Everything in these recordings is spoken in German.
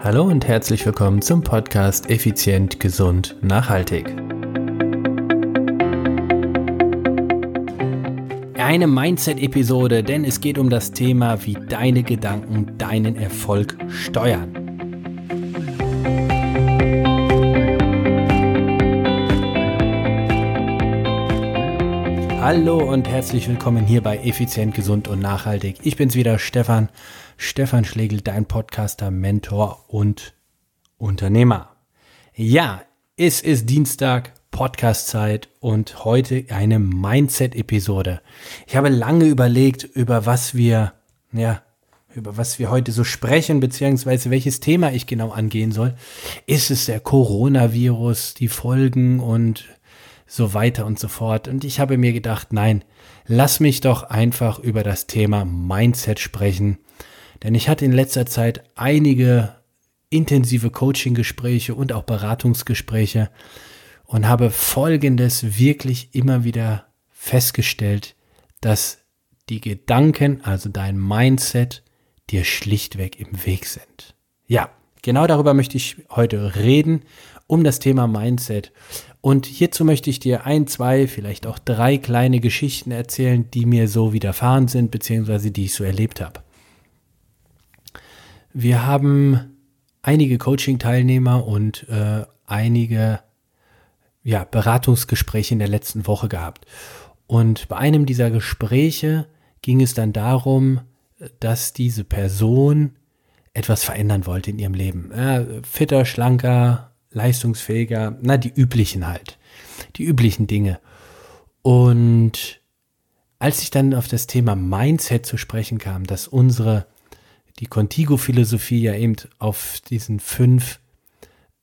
Hallo und herzlich willkommen zum Podcast Effizient, Gesund, Nachhaltig. Eine Mindset-Episode, denn es geht um das Thema, wie deine Gedanken deinen Erfolg steuern. Hallo und herzlich willkommen hier bei Effizient, Gesund und Nachhaltig. Ich bin's wieder, Stefan. Stefan Schlegel, dein Podcaster, Mentor und Unternehmer. Ja, es ist Dienstag, Podcastzeit und heute eine Mindset-Episode. Ich habe lange überlegt, über was wir, ja, über was wir heute so sprechen, beziehungsweise welches Thema ich genau angehen soll. Ist es der Coronavirus, die Folgen und so weiter und so fort. Und ich habe mir gedacht, nein, lass mich doch einfach über das Thema Mindset sprechen. Denn ich hatte in letzter Zeit einige intensive Coaching-Gespräche und auch Beratungsgespräche und habe Folgendes wirklich immer wieder festgestellt, dass die Gedanken, also dein Mindset, dir schlichtweg im Weg sind. Ja, genau darüber möchte ich heute reden, um das Thema Mindset. Und hierzu möchte ich dir ein, zwei, vielleicht auch drei kleine Geschichten erzählen, die mir so widerfahren sind, beziehungsweise die ich so erlebt habe. Wir haben einige Coaching-Teilnehmer und äh, einige ja, Beratungsgespräche in der letzten Woche gehabt. Und bei einem dieser Gespräche ging es dann darum, dass diese Person etwas verändern wollte in ihrem Leben. Ja, fitter, schlanker, leistungsfähiger, na, die üblichen halt. Die üblichen Dinge. Und als ich dann auf das Thema Mindset zu sprechen kam, dass unsere die Contigo-Philosophie ja eben auf diesen fünf,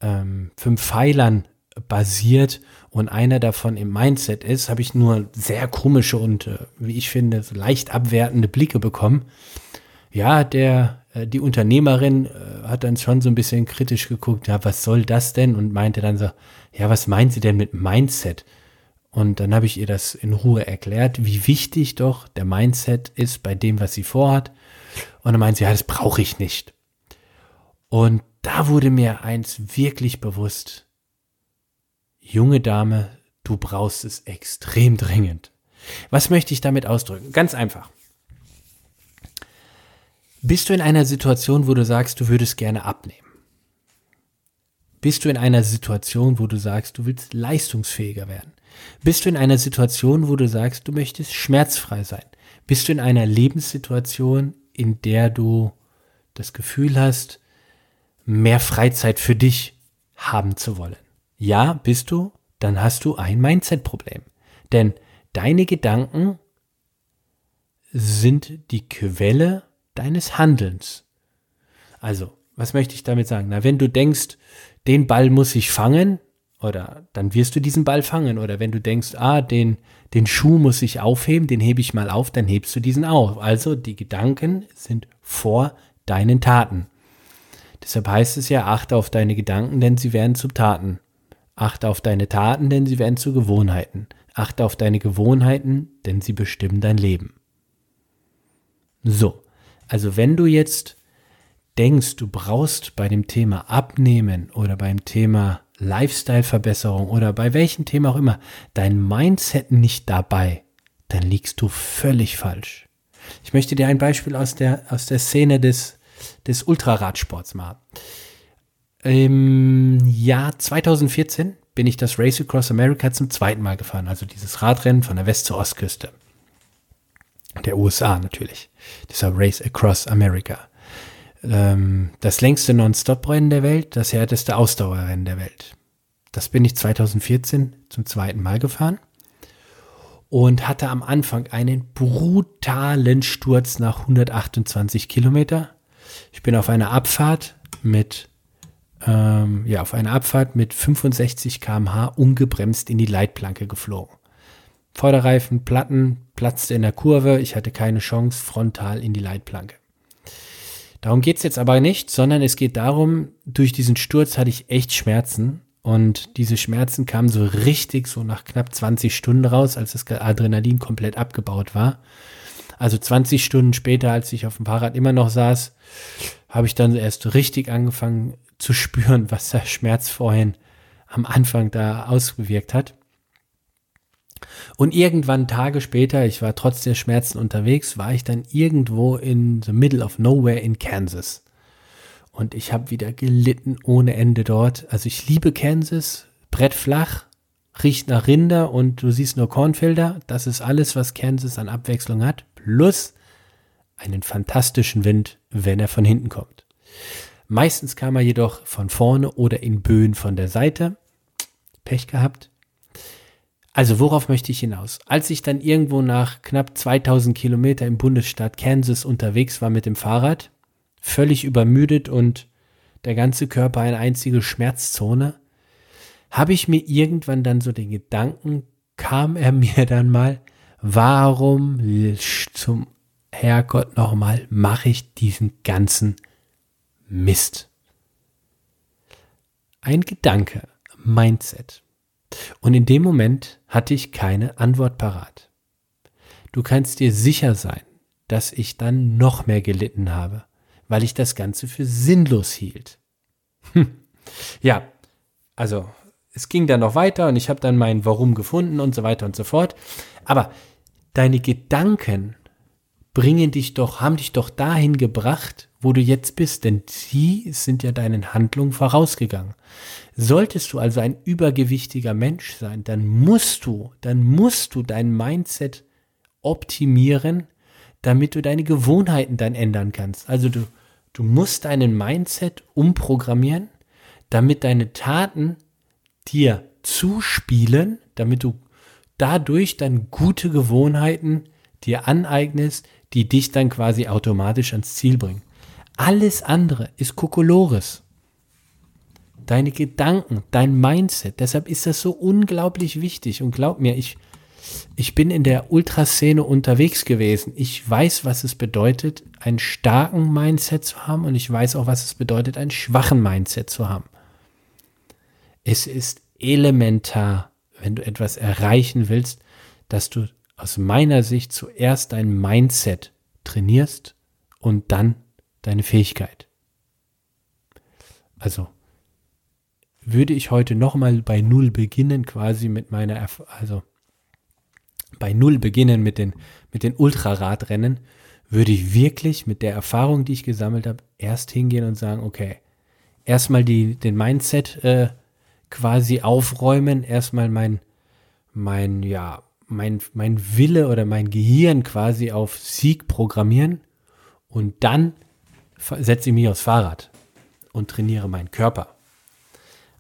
ähm, fünf Pfeilern basiert und einer davon im Mindset ist, habe ich nur sehr komische und, äh, wie ich finde, leicht abwertende Blicke bekommen. Ja, der, die Unternehmerin äh, hat dann schon so ein bisschen kritisch geguckt, ja, was soll das denn? Und meinte dann so, ja, was meint sie denn mit Mindset? Und dann habe ich ihr das in Ruhe erklärt, wie wichtig doch der Mindset ist bei dem, was sie vorhat und dann meint sie, ja, das brauche ich nicht. Und da wurde mir eins wirklich bewusst. Junge Dame, du brauchst es extrem dringend. Was möchte ich damit ausdrücken? Ganz einfach. Bist du in einer Situation, wo du sagst, du würdest gerne abnehmen? Bist du in einer Situation, wo du sagst, du willst leistungsfähiger werden? Bist du in einer Situation, wo du sagst, du möchtest schmerzfrei sein? Bist du in einer Lebenssituation, in der du das Gefühl hast, mehr Freizeit für dich haben zu wollen. Ja, bist du, dann hast du ein Mindset-Problem. Denn deine Gedanken sind die Quelle deines Handelns. Also, was möchte ich damit sagen? Na, wenn du denkst, den Ball muss ich fangen, oder dann wirst du diesen Ball fangen. Oder wenn du denkst, ah, den, den Schuh muss ich aufheben, den hebe ich mal auf, dann hebst du diesen auf. Also die Gedanken sind vor deinen Taten. Deshalb heißt es ja, achte auf deine Gedanken, denn sie werden zu Taten. Achte auf deine Taten, denn sie werden zu Gewohnheiten. Achte auf deine Gewohnheiten, denn sie bestimmen dein Leben. So, also wenn du jetzt denkst, du brauchst bei dem Thema Abnehmen oder beim Thema Lifestyle-Verbesserung oder bei welchem Thema auch immer dein Mindset nicht dabei, dann liegst du völlig falsch. Ich möchte dir ein Beispiel aus der, aus der Szene des, des Ultraradsports machen. Im Jahr 2014 bin ich das Race Across America zum zweiten Mal gefahren, also dieses Radrennen von der West- zur Ostküste. Der USA natürlich. Dieser Race Across America ähm, das längste Non-Stop-Rennen der Welt, das härteste Ausdauerrennen der Welt. Das bin ich 2014 zum zweiten Mal gefahren und hatte am Anfang einen brutalen Sturz nach 128 Kilometer. Ich bin auf einer Abfahrt mit ähm, ja auf einer Abfahrt mit 65 km/h ungebremst in die Leitplanke geflogen. Vorderreifen, Platten, platzte in der Kurve. Ich hatte keine Chance frontal in die Leitplanke. Darum geht es jetzt aber nicht, sondern es geht darum, durch diesen Sturz hatte ich echt Schmerzen und diese Schmerzen kamen so richtig so nach knapp 20 Stunden raus, als das Adrenalin komplett abgebaut war. Also 20 Stunden später, als ich auf dem Fahrrad immer noch saß, habe ich dann erst richtig angefangen zu spüren, was der Schmerz vorhin am Anfang da ausgewirkt hat. Und irgendwann Tage später, ich war trotz der Schmerzen unterwegs, war ich dann irgendwo in the middle of nowhere in Kansas. Und ich habe wieder gelitten ohne Ende dort. Also ich liebe Kansas, Brett flach, riecht nach Rinder und du siehst nur Kornfelder. Das ist alles, was Kansas an Abwechslung hat. Plus einen fantastischen Wind, wenn er von hinten kommt. Meistens kam er jedoch von vorne oder in Böen von der Seite. Pech gehabt. Also worauf möchte ich hinaus? Als ich dann irgendwo nach knapp 2000 Kilometer im Bundesstaat Kansas unterwegs war mit dem Fahrrad, völlig übermüdet und der ganze Körper eine einzige Schmerzzone, habe ich mir irgendwann dann so den Gedanken, kam er mir dann mal, warum zum Herrgott nochmal mache ich diesen ganzen Mist? Ein Gedanke, Mindset. Und in dem Moment hatte ich keine Antwort parat. Du kannst dir sicher sein, dass ich dann noch mehr gelitten habe, weil ich das Ganze für sinnlos hielt. Hm. Ja, also es ging dann noch weiter und ich habe dann mein Warum gefunden und so weiter und so fort. Aber deine Gedanken bringen dich doch, haben dich doch dahin gebracht, wo du jetzt bist, denn sie sind ja deinen Handlungen vorausgegangen. Solltest du also ein übergewichtiger Mensch sein, dann musst du, dann musst du dein Mindset optimieren, damit du deine Gewohnheiten dann ändern kannst. Also du, du musst deinen Mindset umprogrammieren, damit deine Taten dir zuspielen, damit du dadurch dann gute Gewohnheiten dir aneignest, die dich dann quasi automatisch ans Ziel bringen. Alles andere ist Kokolores. Deine Gedanken, dein Mindset. Deshalb ist das so unglaublich wichtig. Und glaub mir, ich, ich bin in der Ultraszene unterwegs gewesen. Ich weiß, was es bedeutet, einen starken Mindset zu haben. Und ich weiß auch, was es bedeutet, einen schwachen Mindset zu haben. Es ist elementar, wenn du etwas erreichen willst, dass du aus meiner Sicht zuerst dein Mindset trainierst und dann deine Fähigkeit. Also würde ich heute nochmal bei Null beginnen, quasi mit meiner, Erf also bei Null beginnen mit den, mit den Ultraradrennen, würde ich wirklich mit der Erfahrung, die ich gesammelt habe, erst hingehen und sagen, okay, erstmal die, den Mindset äh, quasi aufräumen, erstmal mein, mein, ja, mein, mein Wille oder mein Gehirn quasi auf Sieg programmieren und dann setze ich mich aufs Fahrrad und trainiere meinen Körper.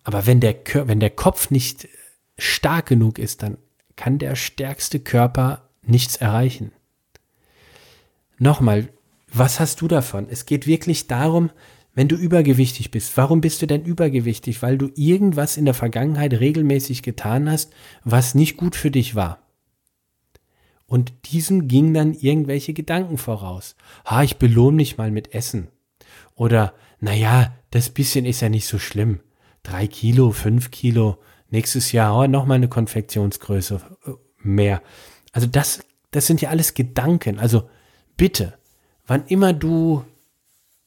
Aber wenn der, wenn der Kopf nicht stark genug ist, dann kann der stärkste Körper nichts erreichen. Nochmal, was hast du davon? Es geht wirklich darum, wenn du übergewichtig bist. Warum bist du denn übergewichtig? Weil du irgendwas in der Vergangenheit regelmäßig getan hast, was nicht gut für dich war. Und diesem ging dann irgendwelche Gedanken voraus. Ha, ich belohne mich mal mit Essen. Oder, naja, das bisschen ist ja nicht so schlimm. Drei Kilo, fünf Kilo, nächstes Jahr oh, nochmal eine Konfektionsgröße äh, mehr. Also das, das sind ja alles Gedanken. Also bitte, wann immer du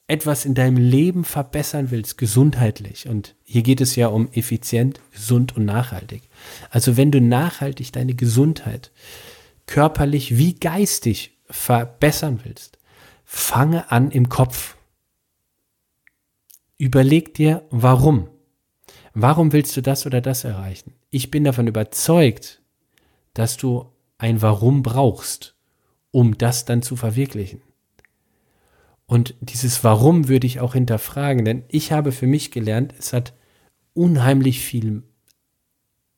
etwas in deinem Leben verbessern willst, gesundheitlich, und hier geht es ja um effizient, gesund und nachhaltig. Also wenn du nachhaltig deine Gesundheit körperlich wie geistig verbessern willst, fange an im Kopf. Überleg dir, warum. Warum willst du das oder das erreichen? Ich bin davon überzeugt, dass du ein Warum brauchst, um das dann zu verwirklichen. Und dieses Warum würde ich auch hinterfragen, denn ich habe für mich gelernt, es hat unheimlich viel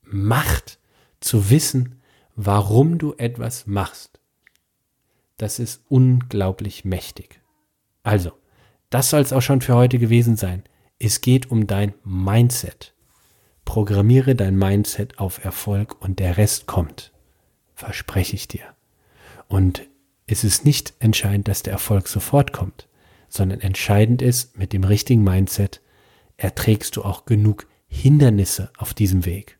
Macht zu wissen, warum du etwas machst, das ist unglaublich mächtig. Also, das soll es auch schon für heute gewesen sein. Es geht um dein Mindset. Programmiere dein Mindset auf Erfolg und der Rest kommt. Verspreche ich dir. Und es ist nicht entscheidend, dass der Erfolg sofort kommt, sondern entscheidend ist, mit dem richtigen Mindset erträgst du auch genug Hindernisse auf diesem Weg.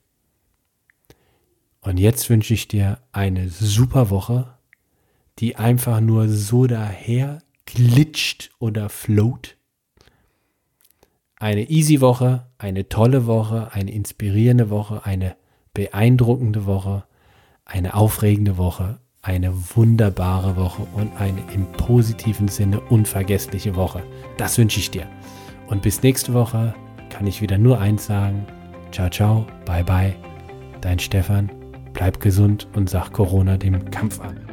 Und jetzt wünsche ich dir eine super Woche, die einfach nur so daher glitscht oder float, eine easy Woche, eine tolle Woche, eine inspirierende Woche, eine beeindruckende Woche, eine aufregende Woche, eine wunderbare Woche und eine im positiven Sinne unvergessliche Woche. Das wünsche ich dir. Und bis nächste Woche kann ich wieder nur eins sagen. Ciao, ciao, bye, bye. Dein Stefan, bleib gesund und sag Corona dem Kampf an.